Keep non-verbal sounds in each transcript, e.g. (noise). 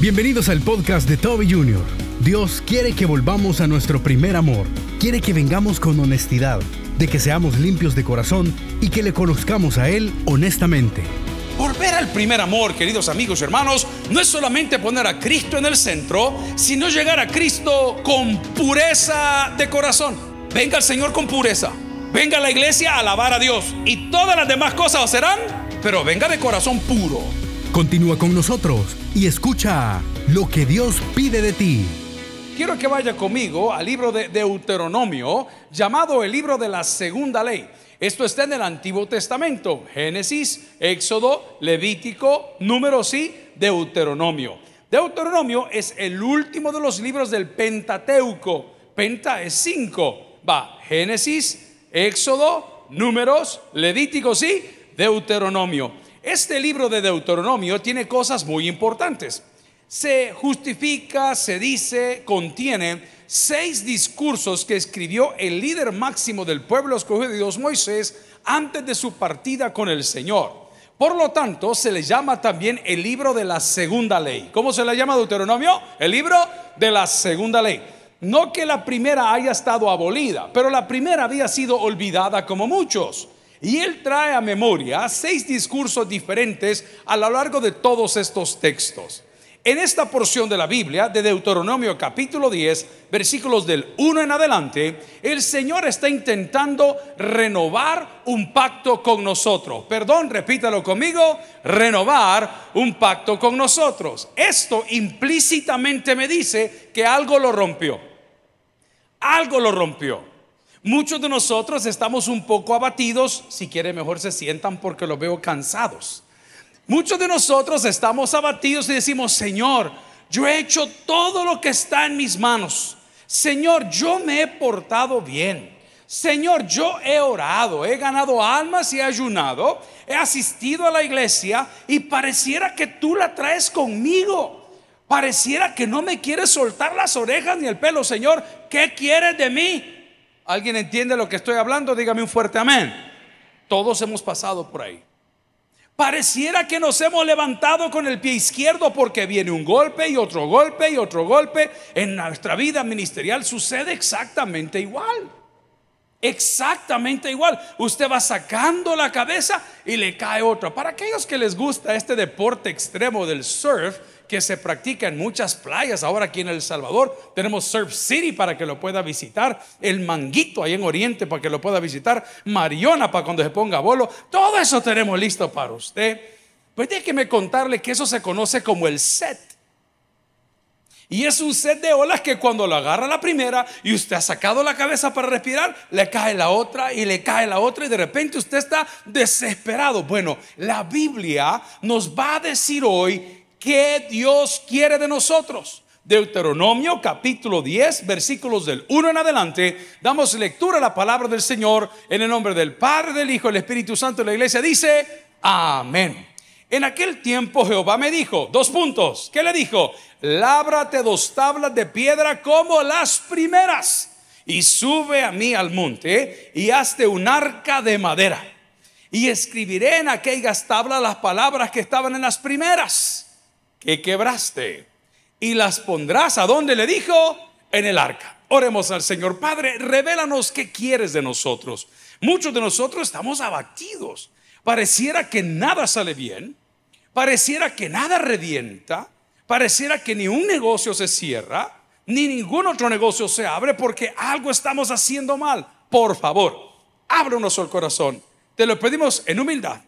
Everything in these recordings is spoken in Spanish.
Bienvenidos al podcast de Toby Jr. Dios quiere que volvamos a nuestro primer amor. Quiere que vengamos con honestidad, de que seamos limpios de corazón y que le conozcamos a Él honestamente. Volver al primer amor, queridos amigos y hermanos, no es solamente poner a Cristo en el centro, sino llegar a Cristo con pureza de corazón. Venga el Señor con pureza. Venga a la iglesia a alabar a Dios. Y todas las demás cosas serán, pero venga de corazón puro. Continúa con nosotros y escucha lo que Dios pide de ti. Quiero que vaya conmigo al libro de Deuteronomio, llamado el libro de la segunda ley. Esto está en el Antiguo Testamento, Génesis, Éxodo, Levítico, Números y Deuteronomio. Deuteronomio es el último de los libros del Pentateuco. Penta es cinco. Va, Génesis, Éxodo, Números, Levíticos y Deuteronomio. Este libro de Deuteronomio tiene cosas muy importantes. Se justifica, se dice, contiene seis discursos que escribió el líder máximo del pueblo escogido de Dios, Moisés, antes de su partida con el Señor. Por lo tanto, se le llama también el libro de la segunda ley. ¿Cómo se le llama Deuteronomio? El libro de la segunda ley. No que la primera haya estado abolida, pero la primera había sido olvidada como muchos. Y él trae a memoria seis discursos diferentes a lo largo de todos estos textos. En esta porción de la Biblia, de Deuteronomio capítulo 10, versículos del 1 en adelante, el Señor está intentando renovar un pacto con nosotros. Perdón, repítalo conmigo, renovar un pacto con nosotros. Esto implícitamente me dice que algo lo rompió. Algo lo rompió. Muchos de nosotros estamos un poco abatidos, si quiere mejor se sientan porque los veo cansados. Muchos de nosotros estamos abatidos y decimos, Señor, yo he hecho todo lo que está en mis manos. Señor, yo me he portado bien. Señor, yo he orado, he ganado almas y he ayunado, he asistido a la iglesia y pareciera que tú la traes conmigo. Pareciera que no me quieres soltar las orejas ni el pelo. Señor, ¿qué quieres de mí? ¿Alguien entiende lo que estoy hablando? Dígame un fuerte amén. Todos hemos pasado por ahí. Pareciera que nos hemos levantado con el pie izquierdo porque viene un golpe y otro golpe y otro golpe. En nuestra vida ministerial sucede exactamente igual. Exactamente igual. Usted va sacando la cabeza y le cae otra. Para aquellos que les gusta este deporte extremo del surf, que se practica en muchas playas. Ahora aquí en El Salvador tenemos Surf City para que lo pueda visitar, el Manguito ahí en Oriente para que lo pueda visitar, Mariona para cuando se ponga bolo. Todo eso tenemos listo para usted. Pues déjeme contarle que eso se conoce como el set. Y es un set de olas que cuando lo agarra la primera y usted ha sacado la cabeza para respirar, le cae la otra y le cae la otra y de repente usted está desesperado. Bueno, la Biblia nos va a decir hoy qué Dios quiere de nosotros. Deuteronomio capítulo 10, versículos del 1 en adelante, damos lectura a la palabra del Señor en el nombre del Padre, del Hijo del Espíritu Santo. La iglesia dice, amén. En aquel tiempo Jehová me dijo, dos puntos, ¿qué le dijo? Lábrate dos tablas de piedra como las primeras y sube a mí al monte y hazte un arca de madera. Y escribiré en aquellas tablas las palabras que estaban en las primeras que quebraste y las pondrás a donde le dijo en el arca. Oremos al Señor. Padre, revélanos qué quieres de nosotros. Muchos de nosotros estamos abatidos. Pareciera que nada sale bien. Pareciera que nada revienta. Pareciera que ni un negocio se cierra, ni ningún otro negocio se abre porque algo estamos haciendo mal. Por favor, ábranos el corazón. Te lo pedimos en humildad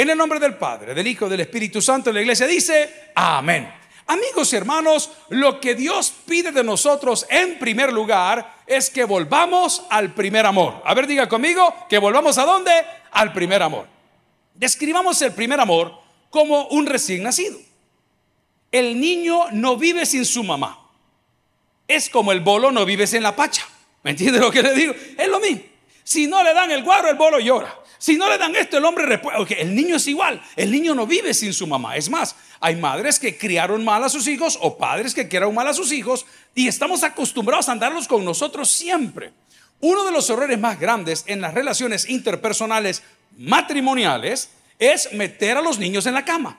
en el nombre del Padre, del Hijo, del Espíritu Santo, la iglesia dice, amén. Amigos y hermanos, lo que Dios pide de nosotros en primer lugar es que volvamos al primer amor. A ver, diga conmigo, que volvamos a dónde? Al primer amor. Describamos el primer amor como un recién nacido. El niño no vive sin su mamá. Es como el bolo no vive sin la pacha. ¿Me entiende lo que le digo? Es lo mismo. Si no le dan el guaro, el bolo llora. Si no le dan esto, el hombre responde. el niño es igual. El niño no vive sin su mamá. Es más, hay madres que criaron mal a sus hijos o padres que criaron mal a sus hijos y estamos acostumbrados a andarlos con nosotros siempre. Uno de los errores más grandes en las relaciones interpersonales matrimoniales es meter a los niños en la cama.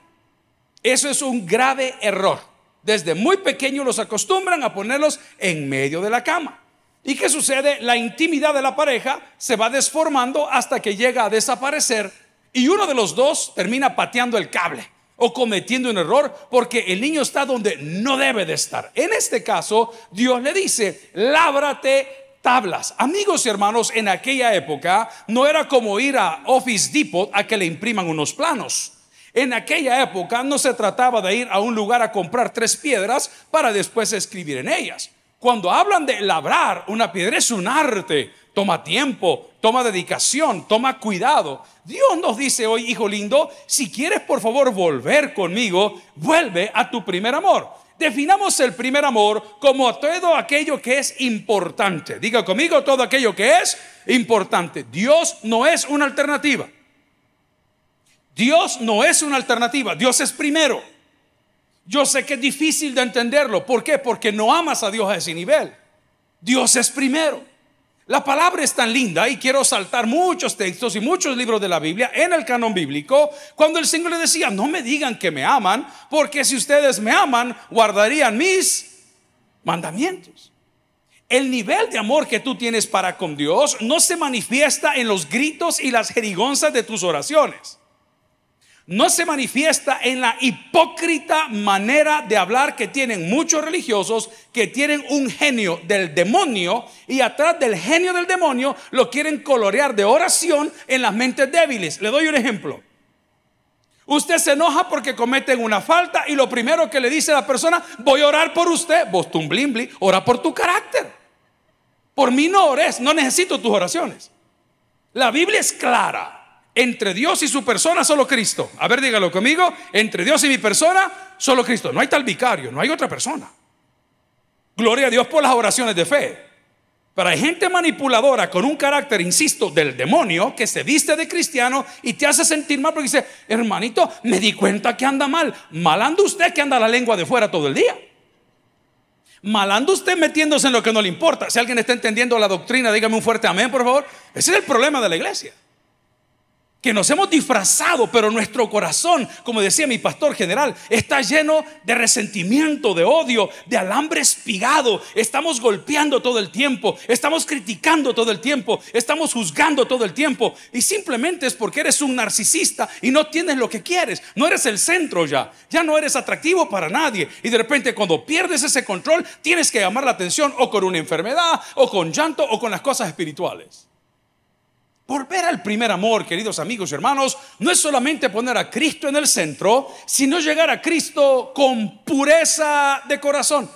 Eso es un grave error. Desde muy pequeños los acostumbran a ponerlos en medio de la cama. ¿Y qué sucede? La intimidad de la pareja se va desformando hasta que llega a desaparecer y uno de los dos termina pateando el cable o cometiendo un error porque el niño está donde no debe de estar. En este caso, Dios le dice, lábrate tablas. Amigos y hermanos, en aquella época no era como ir a Office Depot a que le impriman unos planos. En aquella época no se trataba de ir a un lugar a comprar tres piedras para después escribir en ellas. Cuando hablan de labrar una piedra es un arte, toma tiempo, toma dedicación, toma cuidado. Dios nos dice hoy, hijo lindo, si quieres por favor volver conmigo, vuelve a tu primer amor. Definamos el primer amor como todo aquello que es importante. Diga conmigo todo aquello que es importante. Dios no es una alternativa. Dios no es una alternativa, Dios es primero. Yo sé que es difícil de entenderlo. ¿Por qué? Porque no amas a Dios a ese nivel. Dios es primero. La palabra es tan linda y quiero saltar muchos textos y muchos libros de la Biblia en el canon bíblico cuando el Señor le decía, no me digan que me aman, porque si ustedes me aman, guardarían mis mandamientos. El nivel de amor que tú tienes para con Dios no se manifiesta en los gritos y las jerigonzas de tus oraciones no se manifiesta en la hipócrita manera de hablar que tienen muchos religiosos que tienen un genio del demonio y atrás del genio del demonio lo quieren colorear de oración en las mentes débiles. Le doy un ejemplo. Usted se enoja porque cometen una falta y lo primero que le dice la persona, voy a orar por usted, vos tumblimbli, ora por tu carácter. Por mí no ores, no necesito tus oraciones. La Biblia es clara. Entre Dios y su persona, solo Cristo. A ver, dígalo conmigo. Entre Dios y mi persona, solo Cristo. No hay tal vicario, no hay otra persona. Gloria a Dios por las oraciones de fe. Pero hay gente manipuladora con un carácter, insisto, del demonio que se viste de cristiano y te hace sentir mal porque dice, hermanito, me di cuenta que anda mal. Mal anda usted que anda la lengua de fuera todo el día. Mal anda usted metiéndose en lo que no le importa. Si alguien está entendiendo la doctrina, dígame un fuerte amén, por favor. Ese es el problema de la iglesia que nos hemos disfrazado, pero nuestro corazón, como decía mi pastor general, está lleno de resentimiento, de odio, de alambre espigado. Estamos golpeando todo el tiempo, estamos criticando todo el tiempo, estamos juzgando todo el tiempo. Y simplemente es porque eres un narcisista y no tienes lo que quieres. No eres el centro ya, ya no eres atractivo para nadie. Y de repente cuando pierdes ese control, tienes que llamar la atención o con una enfermedad, o con llanto, o con las cosas espirituales. Volver al primer amor, queridos amigos y hermanos, no es solamente poner a Cristo en el centro, sino llegar a Cristo con pureza de corazón.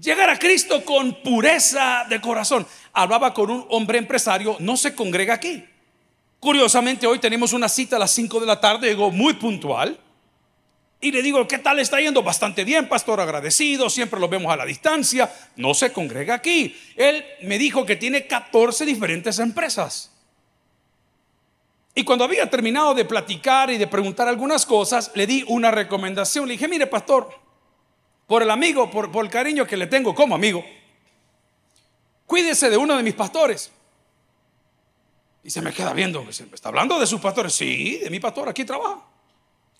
Llegar a Cristo con pureza de corazón. Hablaba con un hombre empresario, no se congrega aquí. Curiosamente, hoy tenemos una cita a las 5 de la tarde, llegó muy puntual. Y le digo, ¿qué tal está yendo? Bastante bien, pastor, agradecido, siempre lo vemos a la distancia, no se congrega aquí. Él me dijo que tiene 14 diferentes empresas. Y cuando había terminado de platicar y de preguntar algunas cosas, le di una recomendación. Le dije, mire, pastor, por el amigo, por, el cariño que le tengo como amigo, cuídese de uno de mis pastores. Y se me queda viendo, ¿está hablando de sus pastores? Sí, de mi pastor, aquí trabaja.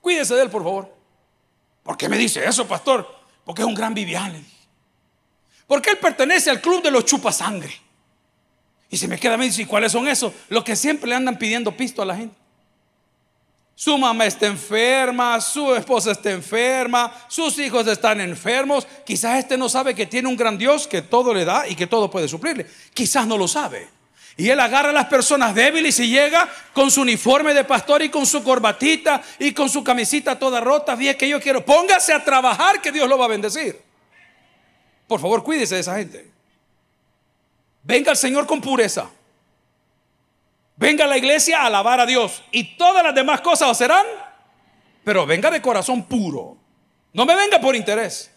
Cuídese de él, por favor. ¿Por qué me dice eso, pastor? Porque es un gran Vivian, Porque él pertenece al club de los chupasangre. Y se me queda me dice, ¿y cuáles son esos? Los que siempre le andan pidiendo pisto a la gente. Su mamá está enferma, su esposa está enferma, sus hijos están enfermos. Quizás este no sabe que tiene un gran Dios que todo le da y que todo puede suplirle. Quizás no lo sabe. Y él agarra a las personas débiles y llega con su uniforme de pastor y con su corbatita y con su camisita toda rota. Bien que yo quiero, póngase a trabajar que Dios lo va a bendecir. Por favor, cuídese de esa gente. Venga al Señor con pureza. Venga a la iglesia a alabar a Dios. Y todas las demás cosas serán. Pero venga de corazón puro. No me venga por interés.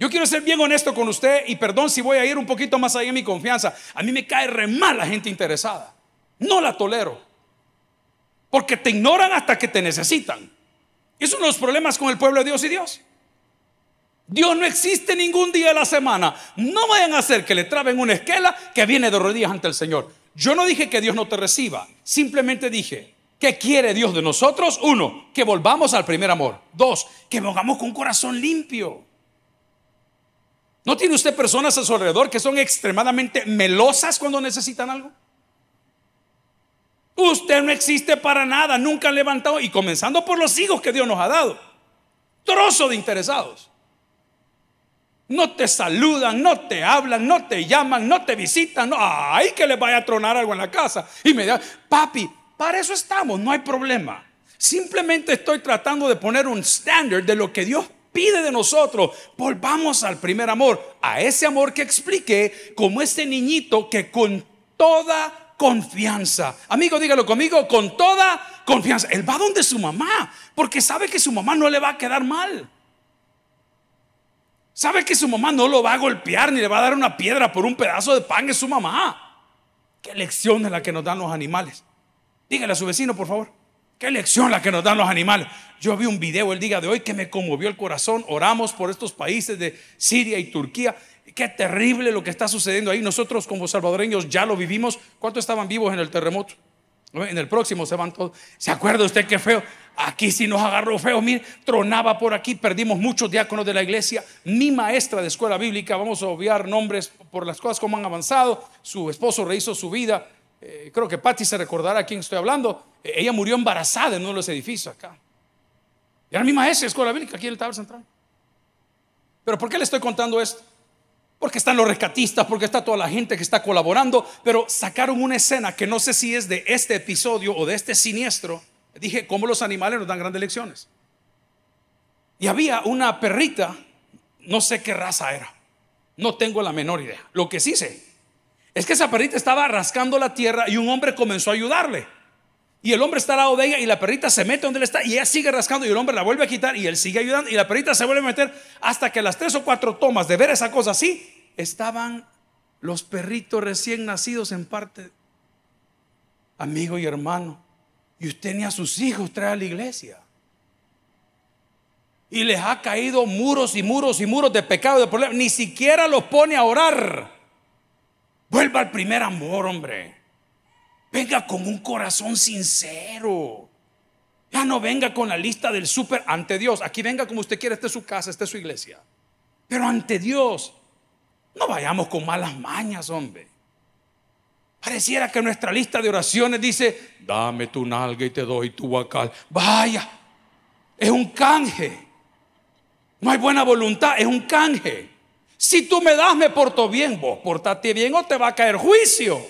Yo quiero ser bien honesto con usted y perdón si voy a ir un poquito más allá en mi confianza. A mí me cae re mal la gente interesada. No la tolero. Porque te ignoran hasta que te necesitan. Es uno de los problemas con el pueblo de Dios y Dios. Dios no existe ningún día de la semana. No vayan a hacer que le traben una esquela que viene de rodillas ante el Señor. Yo no dije que Dios no te reciba. Simplemente dije ¿Qué quiere Dios de nosotros? Uno, que volvamos al primer amor. Dos, que volvamos con un corazón limpio. ¿No tiene usted personas a su alrededor que son extremadamente melosas cuando necesitan algo? Usted no existe para nada, nunca ha levantado, y comenzando por los hijos que Dios nos ha dado. Trozo de interesados. No te saludan, no te hablan, no te llaman, no te visitan. No, ay, que les vaya a tronar algo en la casa. Y me da, papi, para eso estamos, no hay problema. Simplemente estoy tratando de poner un estándar de lo que Dios pide de nosotros. Volvamos al primer amor, a ese amor que expliqué como ese niñito que con toda confianza, amigo, dígalo conmigo, con toda confianza, él va donde su mamá, porque sabe que su mamá no le va a quedar mal. Sabe que su mamá no lo va a golpear ni le va a dar una piedra por un pedazo de pan, es su mamá. Qué lección es la que nos dan los animales. Dígale a su vecino, por favor. Qué lección la que nos dan los animales. Yo vi un video el día de hoy que me conmovió el corazón. Oramos por estos países de Siria y Turquía. Qué terrible lo que está sucediendo ahí. Nosotros como salvadoreños ya lo vivimos. ¿Cuántos estaban vivos en el terremoto? En el próximo se van todos. ¿Se acuerda usted qué feo? Aquí sí nos agarró feo. Mire, tronaba por aquí. Perdimos muchos diáconos de la iglesia. Mi maestra de escuela bíblica, vamos a obviar nombres por las cosas como han avanzado. Su esposo rehizo su vida eh, creo que Patty se recordará a quién estoy hablando, eh, ella murió embarazada en uno de los edificios acá. Y era mi maestra de escuela bíblica aquí en el Taber Central. Pero ¿por qué le estoy contando esto? Porque están los rescatistas, porque está toda la gente que está colaborando, pero sacaron una escena que no sé si es de este episodio o de este siniestro. Dije, ¿cómo los animales nos dan grandes lecciones? Y había una perrita, no sé qué raza era, no tengo la menor idea. Lo que sí sé es que esa perrita estaba rascando la tierra y un hombre comenzó a ayudarle. Y el hombre está al lado de ella y la perrita se mete donde él está y ella sigue rascando y el hombre la vuelve a quitar y él sigue ayudando y la perrita se vuelve a meter hasta que las tres o cuatro tomas de ver esa cosa así estaban los perritos recién nacidos en parte, amigo y hermano. Y usted ni a sus hijos trae a la iglesia. Y les ha caído muros y muros y muros de pecado, de problema. Ni siquiera los pone a orar. Vuelva al primer amor, hombre. Venga con un corazón sincero. Ya no venga con la lista del súper ante Dios. Aquí venga como usted quiera, esta es su casa, esta es su iglesia. Pero ante Dios, no vayamos con malas mañas, hombre. Pareciera que nuestra lista de oraciones dice, dame tu nalga y te doy tu bacal. Vaya, es un canje. No hay buena voluntad, es un canje. Si tú me das, me porto bien. Vos portate bien o te va a caer juicio.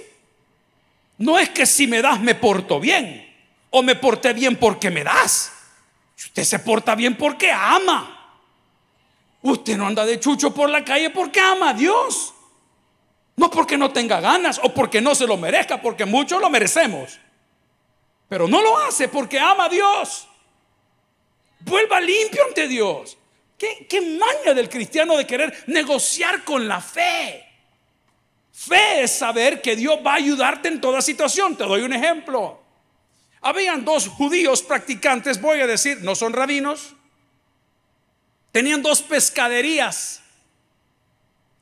No es que si me das, me porto bien. O me porté bien porque me das. Usted se porta bien porque ama. Usted no anda de chucho por la calle porque ama a Dios. No porque no tenga ganas o porque no se lo merezca, porque muchos lo merecemos. Pero no lo hace porque ama a Dios. Vuelva limpio ante Dios. ¿Qué, maña del cristiano de querer negociar con la fe? Fe es saber que Dios va a ayudarte en toda situación. Te doy un ejemplo. Habían dos judíos practicantes, voy a decir, no son rabinos. Tenían dos pescaderías.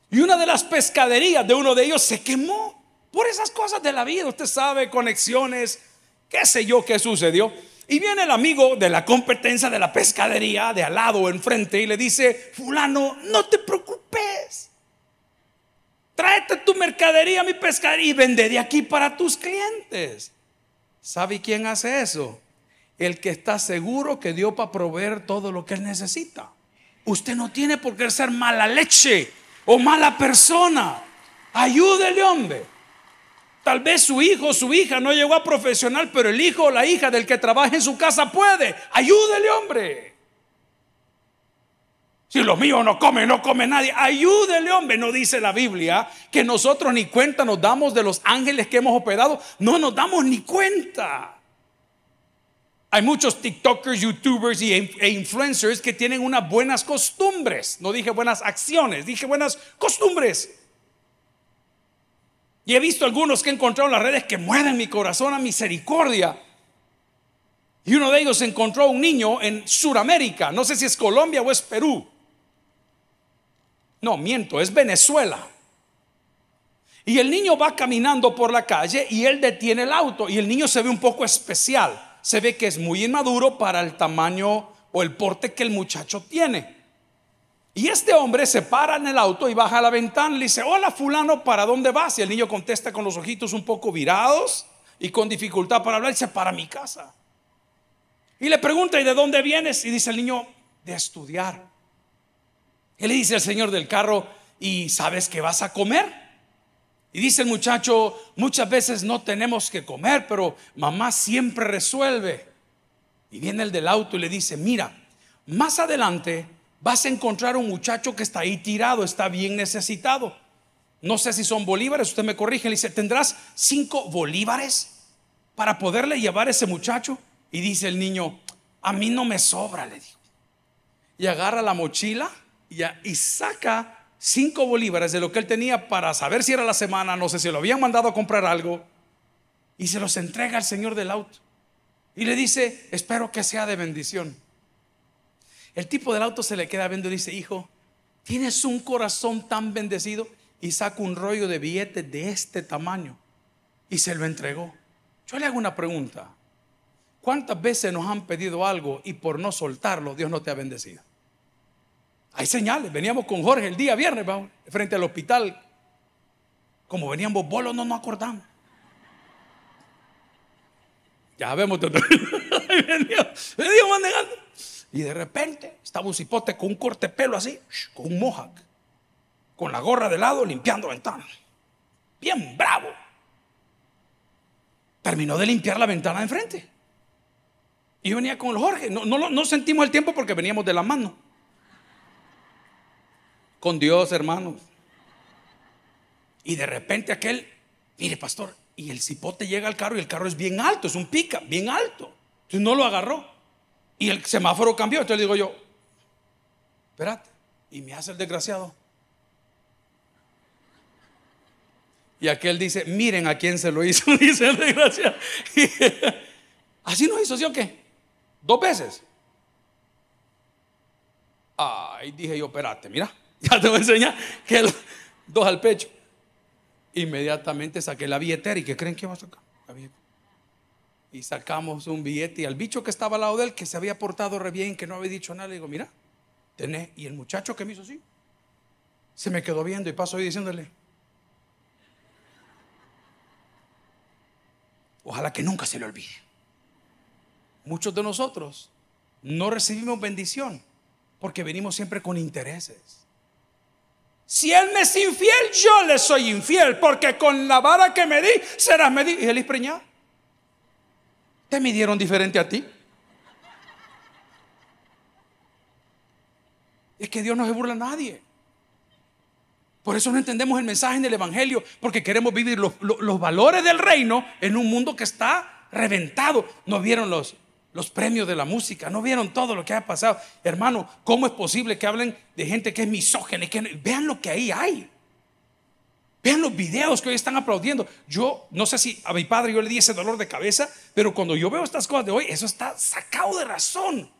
Y una de las pescaderías de uno de ellos se quemó por esas cosas de la vida. Usted sabe, conexiones, qué sé yo qué sucedió. Y viene el amigo de la competencia de la pescadería de al lado o enfrente y le dice, fulano, no te preocupes. Tráete tu mercadería, mi pescadería y vende de aquí para tus clientes. ¿Sabe quién hace eso? El que está seguro que Dios va a proveer todo lo que él necesita. Usted no tiene por qué ser mala leche o mala persona. Ayúdele, hombre. Tal vez su hijo o su hija no llegó a profesional, pero el hijo o la hija del que trabaja en su casa puede. Ayúdele, hombre. Si los míos no comen, no come nadie. Ayúdele, hombre. No dice la Biblia que nosotros ni cuenta nos damos de los ángeles que hemos operado. No nos damos ni cuenta. Hay muchos TikTokers, YouTubers e influencers que tienen unas buenas costumbres. No dije buenas acciones, dije buenas costumbres. Y he visto algunos que he encontrado en las redes que mueven mi corazón a misericordia. Y uno de ellos encontró a un niño en Sudamérica, no sé si es Colombia o es Perú. No, miento, es Venezuela. Y el niño va caminando por la calle y él detiene el auto y el niño se ve un poco especial. se ve que es muy inmaduro para el tamaño o el porte que el muchacho tiene. Y este hombre se para en el auto y baja a la ventana y le dice, hola fulano, ¿para dónde vas? Y el niño contesta con los ojitos un poco virados y con dificultad para hablar, y dice, para mi casa. Y le pregunta, ¿y de dónde vienes? Y dice el niño, de estudiar. Y le dice al señor del carro, ¿y sabes que vas a comer? Y dice el muchacho, muchas veces no tenemos que comer, pero mamá siempre resuelve. Y viene el del auto y le dice, mira, más adelante vas a encontrar un muchacho que está ahí tirado, está bien necesitado. No sé si son bolívares, usted me corrige, le dice, ¿tendrás cinco bolívares para poderle llevar a ese muchacho? Y dice el niño, a mí no me sobra, le digo. Y agarra la mochila y, y saca cinco bolívares de lo que él tenía para saber si era la semana, no sé si lo habían mandado a comprar algo, y se los entrega al señor del auto. Y le dice, espero que sea de bendición. El tipo del auto se le queda viendo y dice, hijo, tienes un corazón tan bendecido. Y saca un rollo de billetes de este tamaño y se lo entregó. Yo le hago una pregunta. ¿Cuántas veces nos han pedido algo y por no soltarlo Dios no te ha bendecido? Hay señales. Veníamos con Jorge el día viernes, vamos, frente al hospital. Como veníamos bolos, no nos acordamos. Ya vemos todo. (laughs) Y de repente estaba un cipote con un corte pelo así, con un mohawk, con la gorra de lado limpiando ventanas. Bien bravo. Terminó de limpiar la ventana de enfrente. Y yo venía con el Jorge. No, no, sentimos el tiempo porque veníamos de la mano con Dios, hermanos. Y de repente aquel, mire, pastor, y el cipote llega al carro y el carro es bien alto, es un pica, bien alto. Entonces no lo agarró. Y el semáforo cambió. Entonces digo yo, espérate. Y me hace el desgraciado. Y aquel dice, miren a quién se lo hizo, (laughs) dice el desgraciado. (laughs) Así nos hizo, ¿sí o qué? Dos veces. Ay, dije yo, espérate, mira. (laughs) Ya te voy a enseñar que dos al pecho. Inmediatamente saqué la billetera y ¿qué creen que iba a sacar? Y sacamos un billete y al bicho que estaba al lado de él, que se había portado re bien, que no había dicho nada, le digo, mira, tenés. Y el muchacho que me hizo así, se me quedó viendo y paso ahí diciéndole, ojalá que nunca se le olvide. Muchos de nosotros no recibimos bendición porque venimos siempre con intereses. Si él me es infiel, yo le soy infiel, porque con la vara que me di, serás medido. Y él es preñado. ¿Te midieron diferente a ti? Es que Dios no se burla a nadie. Por eso no entendemos el mensaje del Evangelio, porque queremos vivir los, los valores del reino en un mundo que está reventado. ¿No vieron los, los premios de la música, no vieron todo lo que ha pasado. Hermano, ¿cómo es posible que hablen de gente que es misógena? Que, vean lo que ahí hay. Vean los videos que hoy están aplaudiendo. Yo no sé si a mi padre yo le di ese dolor de cabeza, pero cuando yo veo estas cosas de hoy, eso está sacado de razón.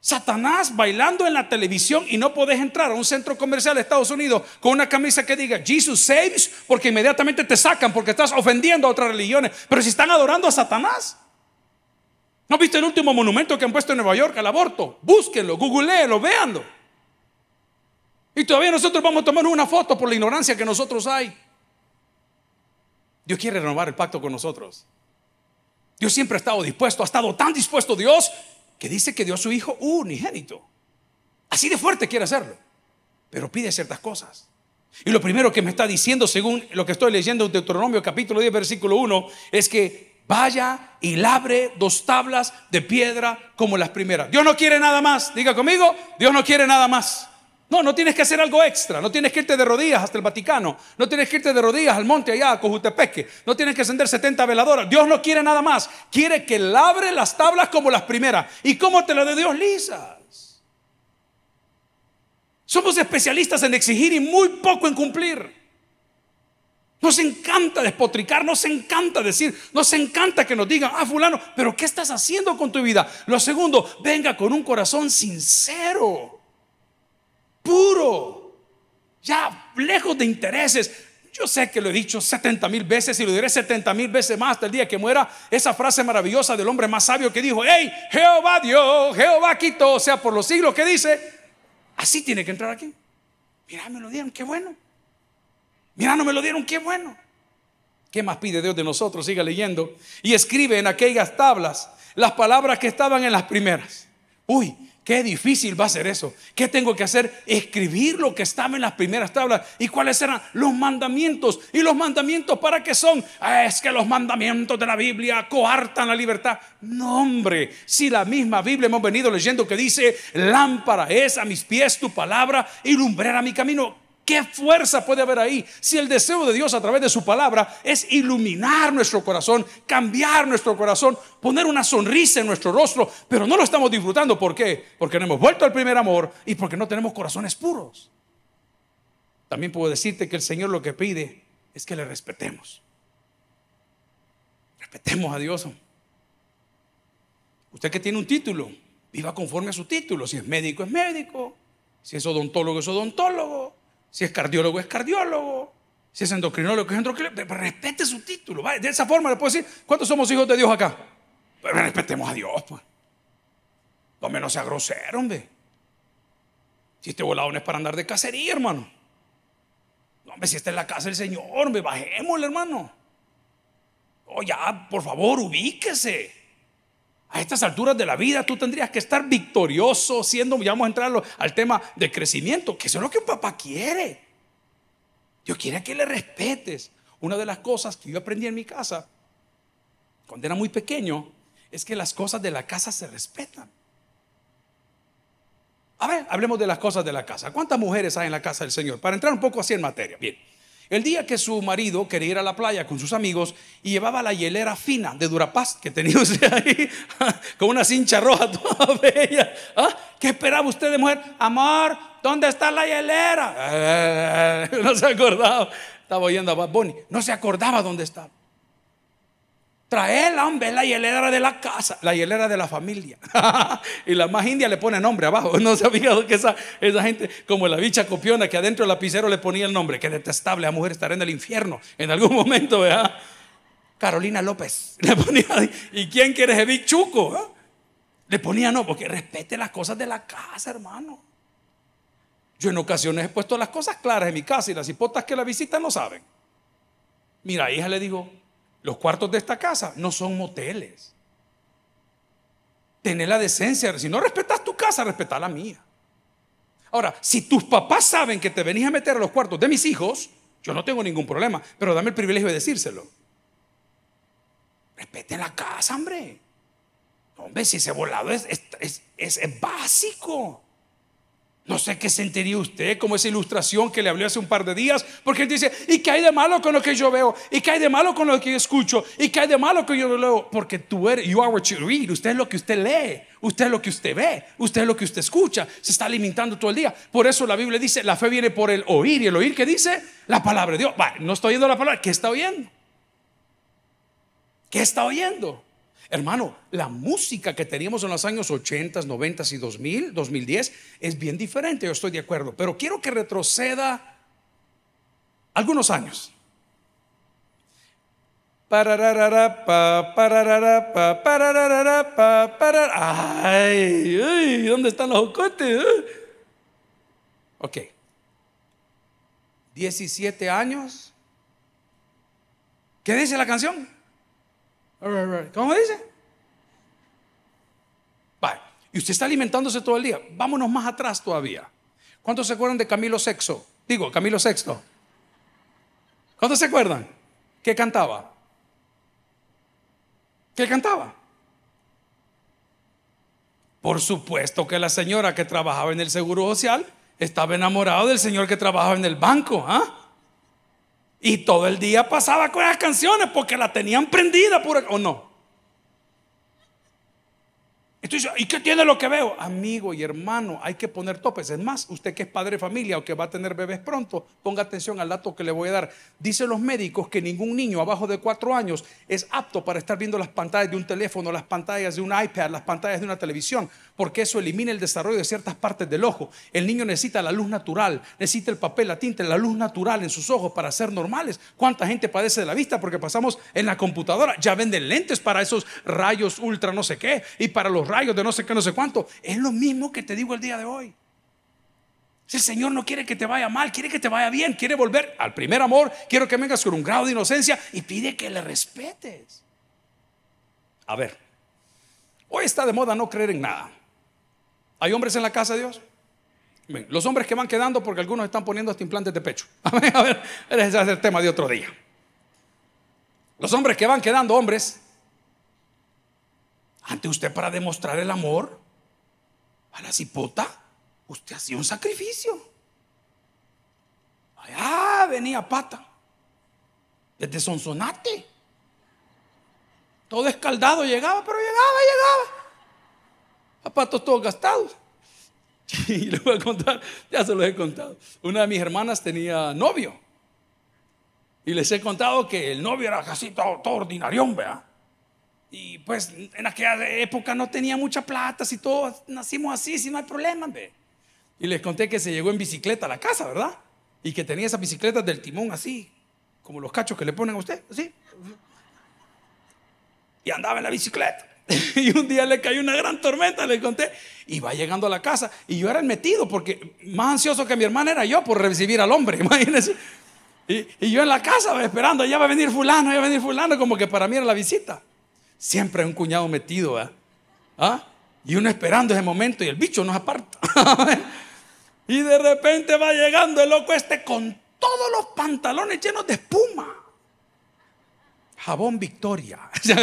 Satanás bailando en la televisión y no podés entrar a un centro comercial de Estados Unidos con una camisa que diga Jesus saves, porque inmediatamente te sacan porque estás ofendiendo a otras religiones. Pero si están adorando a Satanás, ¿No viste el último monumento que han puesto en Nueva York al aborto? Búsquenlo, googleenlo, véanlo. Y todavía nosotros vamos a tomar una foto por la ignorancia que nosotros hay. Dios quiere renovar el pacto con nosotros. Dios siempre ha estado dispuesto, ha estado tan dispuesto Dios que dice que dio a su hijo unigénito. Así de fuerte quiere hacerlo, pero pide ciertas cosas. Y lo primero que me está diciendo, según lo que estoy leyendo en Deuteronomio capítulo 10, versículo 1, es que vaya y labre dos tablas de piedra como las primeras. Dios no quiere nada más. Diga conmigo, Dios no quiere nada más. No, no tienes que hacer algo extra. No tienes que irte de rodillas hasta el Vaticano. No tienes que irte de rodillas al monte allá, a Cojutepeque. No tienes que encender 70 veladoras. Dios no quiere nada más. Quiere que labre las tablas como las primeras. ¿Y cómo te lo de Dios lisas? Somos especialistas en exigir y muy poco en cumplir. Nos encanta despotricar, nos encanta decir, nos encanta que nos digan, ah, fulano, pero ¿qué estás haciendo con tu vida? Lo segundo, venga con un corazón sincero, puro, ya lejos de intereses. Yo sé que lo he dicho 70 mil veces y lo diré 70 mil veces más hasta el día que muera. Esa frase maravillosa del hombre más sabio que dijo, hey, Jehová Dios, Jehová quitó, o sea, por los siglos que dice, así tiene que entrar aquí. Mira, me lo dieron, qué bueno. Mira, no me lo dieron, qué bueno. ¿Qué más pide Dios de nosotros? Siga leyendo. Y escribe en aquellas tablas las palabras que estaban en las primeras. Uy, Qué difícil va a ser eso. ¿Qué tengo que hacer? Escribir lo que estaba en las primeras tablas. ¿Y cuáles eran los mandamientos? ¿Y los mandamientos para qué son? Ah, es que los mandamientos de la Biblia coartan la libertad. No, hombre. Si la misma Biblia hemos venido leyendo que dice, lámpara es a mis pies tu palabra y lumbrera mi camino. ¿Qué fuerza puede haber ahí si el deseo de Dios a través de su palabra es iluminar nuestro corazón, cambiar nuestro corazón, poner una sonrisa en nuestro rostro, pero no lo estamos disfrutando? ¿Por qué? Porque no hemos vuelto al primer amor y porque no tenemos corazones puros. También puedo decirte que el Señor lo que pide es que le respetemos. Respetemos a Dios. Usted que tiene un título, viva conforme a su título. Si es médico, es médico. Si es odontólogo, es odontólogo. Si es cardiólogo, es cardiólogo. Si es endocrinólogo, es endocrinólogo. respete su título. De esa forma le puedo decir, ¿cuántos somos hijos de Dios acá? Pero respetemos a Dios, pues. No menos sea grosero, hombre. Si este volado no es para andar de cacería, hermano. No, hombre, si está en la casa del Señor, hombre, bajémosle, hermano. Oh, ya, por favor, ubíquese. A estas alturas de la vida tú tendrías que estar victorioso, siendo, ya vamos a entrar al tema de crecimiento, que eso es lo que un papá quiere. Dios quiere que le respetes. Una de las cosas que yo aprendí en mi casa, cuando era muy pequeño, es que las cosas de la casa se respetan. A ver, hablemos de las cosas de la casa. ¿Cuántas mujeres hay en la casa del Señor? Para entrar un poco así en materia. Bien. El día que su marido quería ir a la playa con sus amigos y llevaba la hielera fina de Durapaz que tenía (laughs) usted ahí, con una cincha roja toda bella. ¿Ah? ¿Qué esperaba usted de mujer? Amor, ¿dónde está la hielera? (laughs) no se acordaba. Estaba oyendo a Bad Bunny. No se acordaba dónde estaba. Trae hombre, la hielera de la casa, la hielera de la familia. (laughs) y la más india le pone nombre abajo. (laughs) No sabía que esa, esa gente, como la bicha copiona que adentro del lapicero le ponía el nombre. Qué detestable, la mujer estará en el infierno en algún (laughs) momento, ¿verdad? Carolina López. Le ponía, ¿y quién quiere ese chuco? Ah? Le ponía no, porque respete las cosas de la casa, hermano. Yo en ocasiones he puesto las cosas claras en mi casa y las hipotas que la visitan no saben. Mira, hija le digo, los cuartos de esta casa no son moteles. Tener la decencia. Si no respetas tu casa, respeta la mía. Ahora, si tus papás saben que te venís a meter a los cuartos de mis hijos, yo no tengo ningún problema, pero dame el privilegio de decírselo. Respeten la casa, hombre. Hombre, si ese volado es, es, es básico. No sé qué sentiría usted como esa ilustración que le hablé hace un par de días, porque él dice, ¿y qué hay de malo con lo que yo veo? ¿Y qué hay de malo con lo que yo escucho? ¿Y qué hay de malo con lo que yo leo? Porque tú eres, you are what you read, usted es lo que usted lee, usted es lo que usted ve, usted es lo que usted escucha, se está alimentando todo el día. Por eso la Biblia dice, la fe viene por el oír, y el oír que dice, la palabra de Dios. no estoy oyendo la palabra, ¿qué está oyendo? ¿Qué está oyendo? Hermano, la música que teníamos en los años 80, 90 y 2000, 2010 es bien diferente, yo estoy de acuerdo, pero quiero que retroceda algunos años. Ay, ¿dónde están los ocotes? Ok. 17 años. ¿Qué dice la canción? ¿Cómo dice? Vale. Y usted está alimentándose todo el día. Vámonos más atrás todavía. ¿Cuántos se acuerdan de Camilo Sexto? Digo, Camilo Sexto. ¿Cuántos se acuerdan? ¿Qué cantaba? ¿Qué cantaba? Por supuesto que la señora que trabajaba en el Seguro Social estaba enamorada del señor que trabajaba en el banco. ¿ah? Y todo el día pasaba con las canciones porque la tenían prendida, ¿o no? Entonces, ¿y qué tiene lo que veo? Amigo y hermano, hay que poner topes. Es más, usted que es padre de familia o que va a tener bebés pronto, ponga atención al dato que le voy a dar. Dicen los médicos que ningún niño abajo de cuatro años es apto para estar viendo las pantallas de un teléfono, las pantallas de un iPad, las pantallas de una televisión, porque eso elimina el desarrollo de ciertas partes del ojo. El niño necesita la luz natural, necesita el papel, la tinta, la luz natural en sus ojos para ser normales. ¿Cuánta gente padece de la vista? Porque pasamos en la computadora, ya venden lentes para esos rayos ultra no sé qué y para los rayos de no sé qué, no sé cuánto. Es lo mismo que te digo el día de hoy. Si el Señor no quiere que te vaya mal, quiere que te vaya bien, quiere volver al primer amor, quiero que vengas con un grado de inocencia y pide que le respetes. A ver, hoy está de moda no creer en nada. ¿Hay hombres en la casa de Dios? Los hombres que van quedando porque algunos están poniendo hasta implantes de pecho. (laughs) A ver, ese es el tema de otro día. Los hombres que van quedando hombres ante usted para demostrar el amor a la cipota, usted hacía un sacrificio. Allá venía pata, desde Sonsonate. Todo escaldado llegaba, pero llegaba, llegaba. Zapatos todos gastados. (laughs) Y le voy a contar, ya se los he contado. Una de mis hermanas tenía novio. Y les he contado que el novio era casi todo, todo ordinarión, ¿verdad? Y pues en aquella época no tenía mucha plata, si todos nacimos así, si no hay problema, ve. Y les conté que se llegó en bicicleta a la casa, ¿verdad? Y que tenía esas bicicletas del timón así, como los cachos que le ponen a usted, así. Y andaba en la bicicleta. (laughs) y un día le cayó una gran tormenta, le conté, y va llegando a la casa. Y yo era el metido, porque más ansioso que mi hermana era yo por recibir al hombre, (laughs) imagínense. Y, y yo en la casa esperando, ya va a venir fulano, ya va a venir fulano, como que para mí era la visita. Siempre hay un cuñado metido, ¿Ah? Y uno esperando ese momento y el bicho nos aparta. (laughs) y de repente va llegando el loco este con todos los pantalones llenos de espuma. Jabón Victoria. (laughs)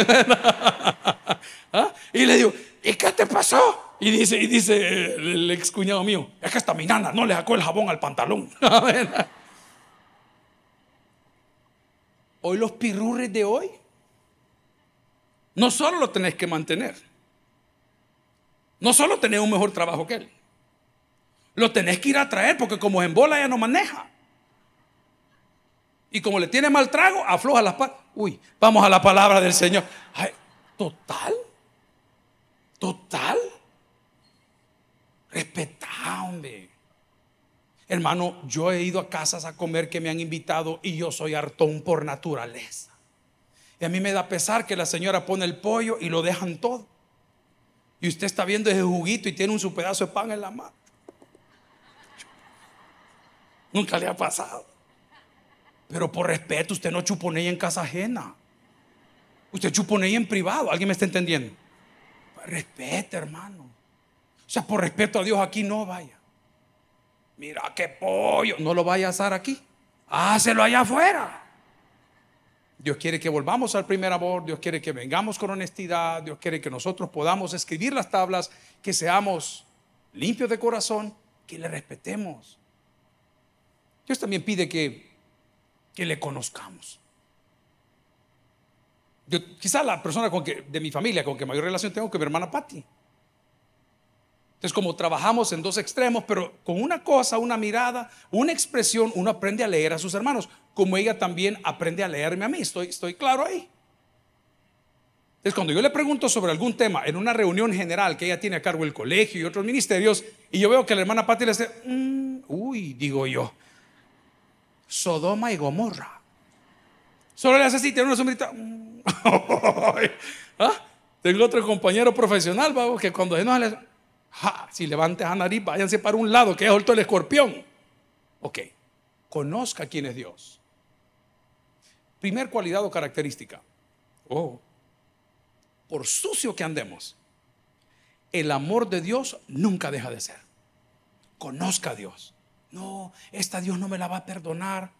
¿Ah? Y le digo, ¿y qué te pasó? Y dice, y dice el ex cuñado mío, es que esta mi nana no le sacó el jabón al pantalón. (laughs) hoy los pirurres de hoy no solo lo tenés que mantener, no solo tenés un mejor trabajo que él, lo tenés que ir a traer porque como en bola ya no maneja. Y como le tiene mal trago, afloja las patas. Uy, vamos a la palabra del Señor. total, total. Respetá, hombre. Hermano, yo he ido a casas a comer que me han invitado y yo soy hartón por naturaleza. Y a mí me da pesar que la señora pone el pollo y lo dejan todo. Y usted está viendo ese juguito y tiene un su pedazo de pan en la mano. Nunca le ha pasado. Pero por respeto, usted no chuponea en casa ajena. Usted chuponea en privado. ¿Alguien me está entendiendo? Respete, hermano. O sea, por respeto a Dios aquí no vaya. Mira qué pollo. No lo vaya a asar aquí. Hácelo allá afuera. Dios quiere que volvamos al primer amor, Dios quiere que vengamos con honestidad, Dios quiere que nosotros podamos escribir las tablas, que seamos limpios de corazón, que le respetemos. Dios también pide que, que le conozcamos. quizá la persona con que, de mi familia con que mayor relación tengo que mi hermana Patti. Entonces, como trabajamos en dos extremos, pero con una cosa, una mirada, una expresión, uno aprende a leer a sus hermanos como ella también aprende a leerme a mí. Estoy, claro ahí. Entonces, cuando yo le pregunto sobre algún tema en una reunión general que ella tiene a cargo el colegio y otros ministerios, y yo veo que la hermana Pati le dice, mm, uy, digo yo, Sodoma y Gomorra. Solo le hace así, tiene una sombrita. Mm, (laughs) ¿Ah? Tengo otro compañero profesional, que cuando no le si levante a nariz, váyanse para un lado, que es el escorpión. Ok, conozca quién es Dios. Primer cualidad o característica. Oh, por sucio que andemos, el amor de Dios nunca deja de ser. Conozca a Dios. No, esta Dios no me la va a perdonar.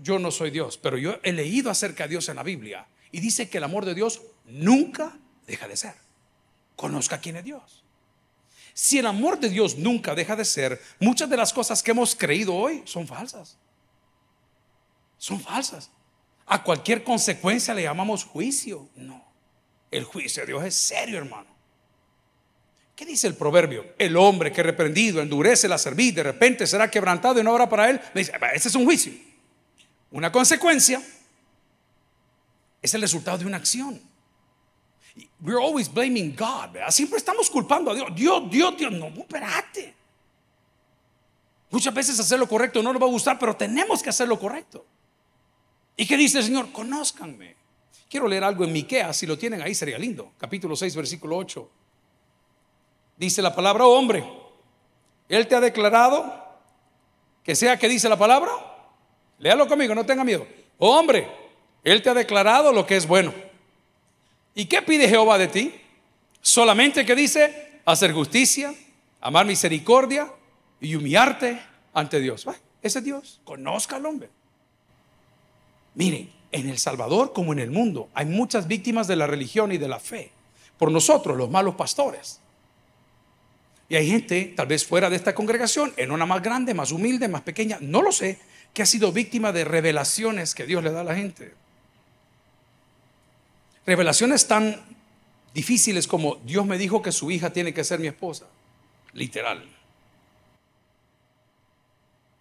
Yo no soy Dios, pero yo he leído acerca de Dios en la Biblia y dice que el amor de Dios nunca deja de ser. Conozca quién es Dios. Si el amor de Dios nunca deja de ser, muchas de las cosas que hemos creído hoy son falsas son falsas. A cualquier consecuencia le llamamos juicio. No, el juicio de Dios es serio, hermano. ¿Qué dice el proverbio? El hombre que reprendido endurece la cerviz, de repente será quebrantado y no habrá para él. Me dice, ese es un juicio. Una consecuencia es el resultado de una acción. We're always blaming God. Siempre estamos culpando a Dios. Dios, Dios, Dios. No, espérate. Muchas veces hacer lo correcto no nos va a gustar, pero tenemos que hacer lo correcto. ¿Y qué dice el Señor? Conózcanme. Quiero leer algo en Miqueas, si lo tienen ahí sería lindo. Capítulo 6, versículo 8. Dice la palabra, oh, hombre, Él te ha declarado que sea que dice la palabra. Léalo conmigo, no tenga miedo. Oh, hombre, Él te ha declarado lo que es bueno. ¿Y qué pide Jehová de ti? Solamente que dice hacer justicia, amar misericordia y humillarte ante Dios. ese es Dios. Conozca al hombre. Miren, en El Salvador como en el mundo hay muchas víctimas de la religión y de la fe. Por nosotros, los malos pastores. Y hay gente, tal vez fuera de esta congregación, en una más grande, más humilde, más pequeña, no lo sé, que ha sido víctima de revelaciones que Dios le da a la gente. Revelaciones tan difíciles como Dios me dijo que su hija tiene que ser mi esposa. Literal.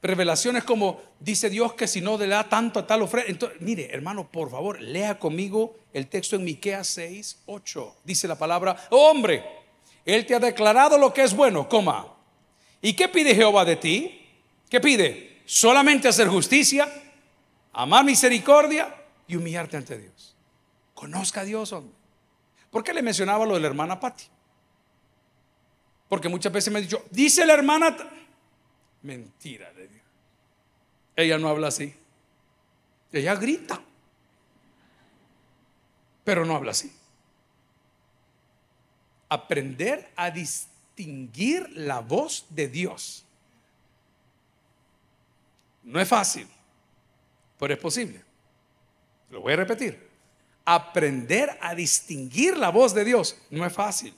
Revelaciones como dice Dios que si no le da tanto a tal ofrenda. Entonces, mire, hermano, por favor, lea conmigo el texto en Miqueas 6, 8. Dice la palabra, hombre, él te ha declarado lo que es bueno, coma. ¿Y qué pide Jehová de ti? ¿Qué pide? Solamente hacer justicia, amar misericordia y humillarte ante Dios. Conozca a Dios. ¿Por qué le mencionaba lo de la hermana Patti? Porque muchas veces me ha dicho, dice la hermana, mentira de Dios. Ella no habla así. Ella grita, pero no habla así aprender a distinguir la voz de Dios. No es fácil, pero es posible. Lo voy a repetir. Aprender a distinguir la voz de Dios no es fácil,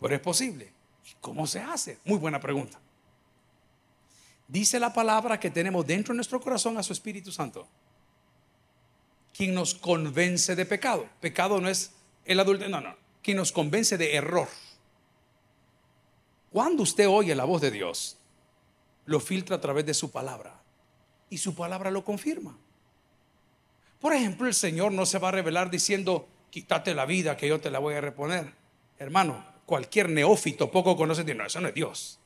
pero es posible. ¿Cómo se hace? Muy buena pregunta. Dice la palabra que tenemos dentro de nuestro corazón a su Espíritu Santo, quien nos convence de pecado. Pecado no es el adulto, no, no que nos convence de error. Cuando usted oye la voz de Dios, lo filtra a través de su palabra y su palabra lo confirma. Por ejemplo, el Señor no se va a revelar diciendo, quítate la vida que yo te la voy a reponer. Hermano, cualquier neófito poco conoce, no, eso no es Dios.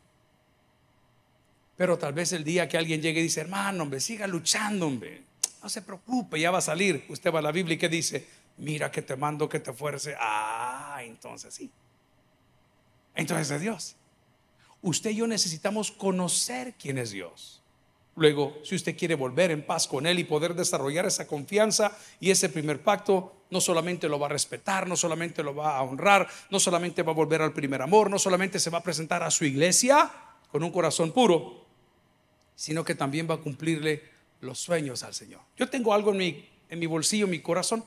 Pero tal vez el día que alguien llegue y dice, hermano, hombre, siga luchando, hombre. No se preocupe, ya va a salir. Usted va a la Biblia y que dice, mira que te mando que te fuerce. Ah, entonces sí. Entonces es Dios. Usted y yo necesitamos conocer quién es Dios. Luego, si usted quiere volver en paz con Él y poder desarrollar esa confianza y ese primer pacto, no solamente lo va a respetar, no solamente lo va a honrar, no solamente va a volver al primer amor, no solamente se va a presentar a su iglesia con un corazón puro, sino que también va a cumplirle los sueños al Señor. Yo tengo algo en mi, en mi bolsillo, en mi corazón,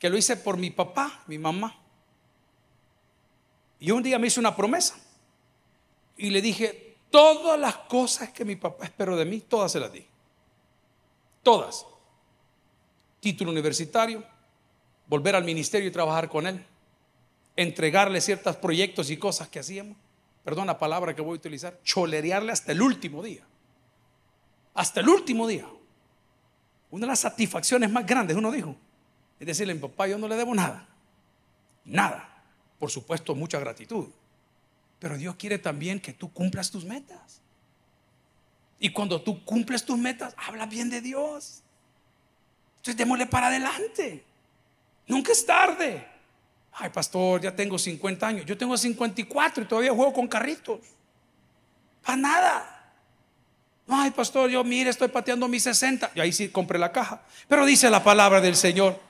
que lo hice por mi papá, mi mamá. Y un día me hizo una promesa y le dije, todas las cosas que mi papá esperó de mí, todas se las di. Todas. Título universitario, volver al ministerio y trabajar con él, entregarle ciertos proyectos y cosas que hacíamos. Perdón la palabra que voy a utilizar, cholerearle hasta el último día. Hasta el último día. Una de las satisfacciones más grandes, uno dijo, es decirle, mi papá, yo no le debo nada. Nada. Por supuesto, mucha gratitud. Pero Dios quiere también que tú cumplas tus metas. Y cuando tú cumples tus metas, habla bien de Dios. Entonces démosle para adelante. Nunca es tarde. Ay, pastor, ya tengo 50 años. Yo tengo 54 y todavía juego con carritos. Para nada. Ay, pastor, yo mire, estoy pateando mis 60. Y ahí sí compré la caja. Pero dice la palabra del Señor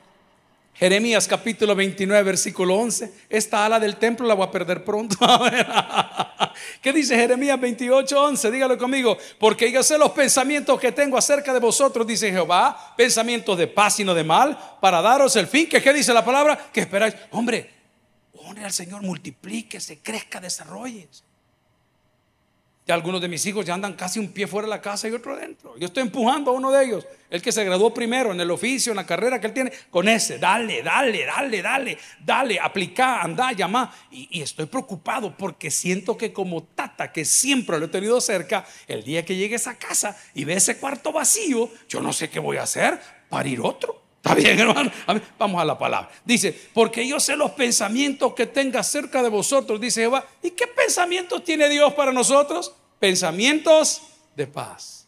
Jeremías capítulo 29, versículo 11. Esta ala del templo la voy a perder pronto. (laughs) ¿Qué dice Jeremías 28, 11? Dígalo conmigo. Porque yo sé los pensamientos que tengo acerca de vosotros, dice Jehová. Pensamientos de paz y no de mal, para daros el fin. ¿Qué, qué dice la palabra? Que esperáis. Hombre, honre al Señor, multiplíquese, crezca, desarrolle. Ya algunos de mis hijos ya andan casi un pie fuera de la casa y otro adentro. Yo estoy empujando a uno de ellos, el que se graduó primero en el oficio, en la carrera que él tiene, con ese, dale, dale, dale, dale, dale, aplica, anda, llama. Y, y estoy preocupado porque siento que como tata, que siempre lo he tenido cerca, el día que llegue a esa casa y ve ese cuarto vacío, yo no sé qué voy a hacer para ir otro. Está bien, hermano. Vamos a la palabra. Dice, porque yo sé los pensamientos que tenga cerca de vosotros, dice Jehová. ¿Y qué pensamientos tiene Dios para nosotros? Pensamientos de paz.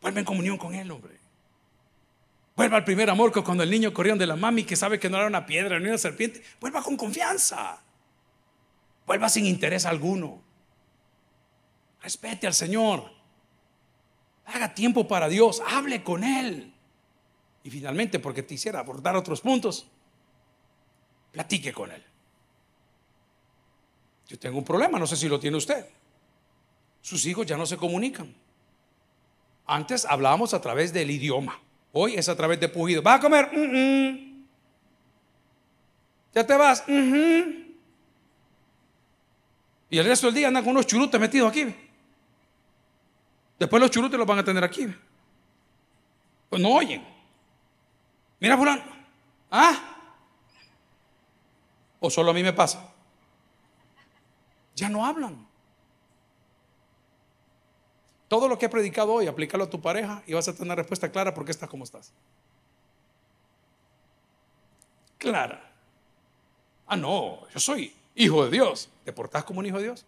Vuelve en comunión con Él, hombre. Vuelva al primer amor que cuando el niño corrió de la mami que sabe que no era una piedra ni una serpiente. Vuelva con confianza. Vuelva sin interés alguno. Respete al Señor. Haga tiempo para Dios, hable con Él. Y finalmente, porque te hiciera abordar otros puntos, platique con Él. Yo tengo un problema, no sé si lo tiene usted. Sus hijos ya no se comunican. Antes hablábamos a través del idioma. Hoy es a través de pujido. ¿Vas a comer? ¿Ya te vas? Y el resto del día andan con unos churutes metidos aquí. Después los churutes los van a tener aquí. Pues no oyen. Mira, fulano. ¿Ah? ¿O solo a mí me pasa? Ya no hablan. Todo lo que he predicado hoy, aplícalo a tu pareja y vas a tener una respuesta clara porque estás como estás. Clara. Ah, no, yo soy hijo de Dios. ¿Te portás como un hijo de Dios?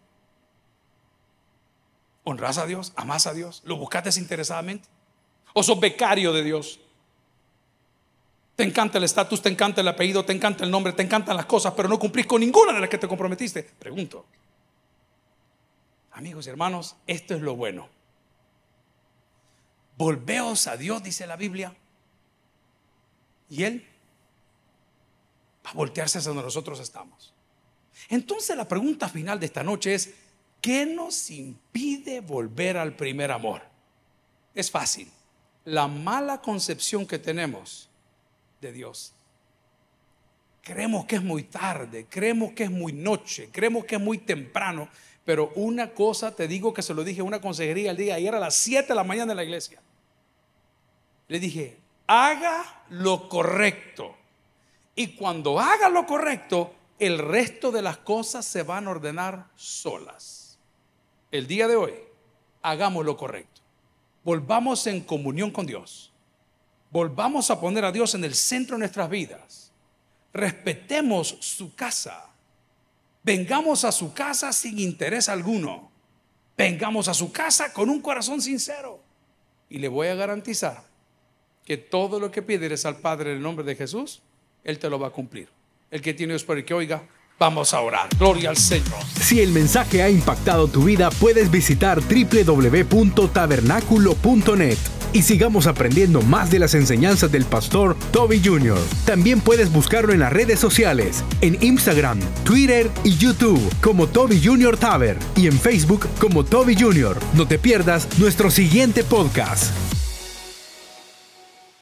¿Honras a Dios? ¿Amas a Dios? ¿Lo buscas desinteresadamente? ¿O sos becario de Dios? Te encanta el estatus, te encanta el apellido, te encanta el nombre, te encantan las cosas, pero no cumplís con ninguna de las que te comprometiste. Pregunto. Amigos y hermanos, esto es lo bueno. Volveos a Dios, dice la Biblia. Y Él va a voltearse hacia donde nosotros estamos. Entonces la pregunta final de esta noche es, ¿Qué nos impide volver al primer amor? Es fácil. La mala concepción que tenemos de Dios. Creemos que es muy tarde, creemos que es muy noche, creemos que es muy temprano, pero una cosa te digo que se lo dije a una consejería el día ayer a las 7 de la mañana en la iglesia. Le dije, haga lo correcto. Y cuando haga lo correcto, el resto de las cosas se van a ordenar solas el día de hoy, hagamos lo correcto. Volvamos en comunión con Dios. Volvamos a poner a Dios en el centro de nuestras vidas. Respetemos su casa. Vengamos a su casa sin interés alguno. Vengamos a su casa con un corazón sincero. Y le voy a garantizar que todo lo que pidieres al Padre en el nombre de Jesús, Él te lo va a cumplir. El que tiene Dios para que oiga, Vamos a orar. Gloria al Señor. Si el mensaje ha impactado tu vida, puedes visitar www.tabernaculo.net y sigamos aprendiendo más de las enseñanzas del pastor Toby Jr. También puedes buscarlo en las redes sociales, en Instagram, Twitter y YouTube como Toby Jr. Taber y en Facebook como Toby Jr. No te pierdas nuestro siguiente podcast.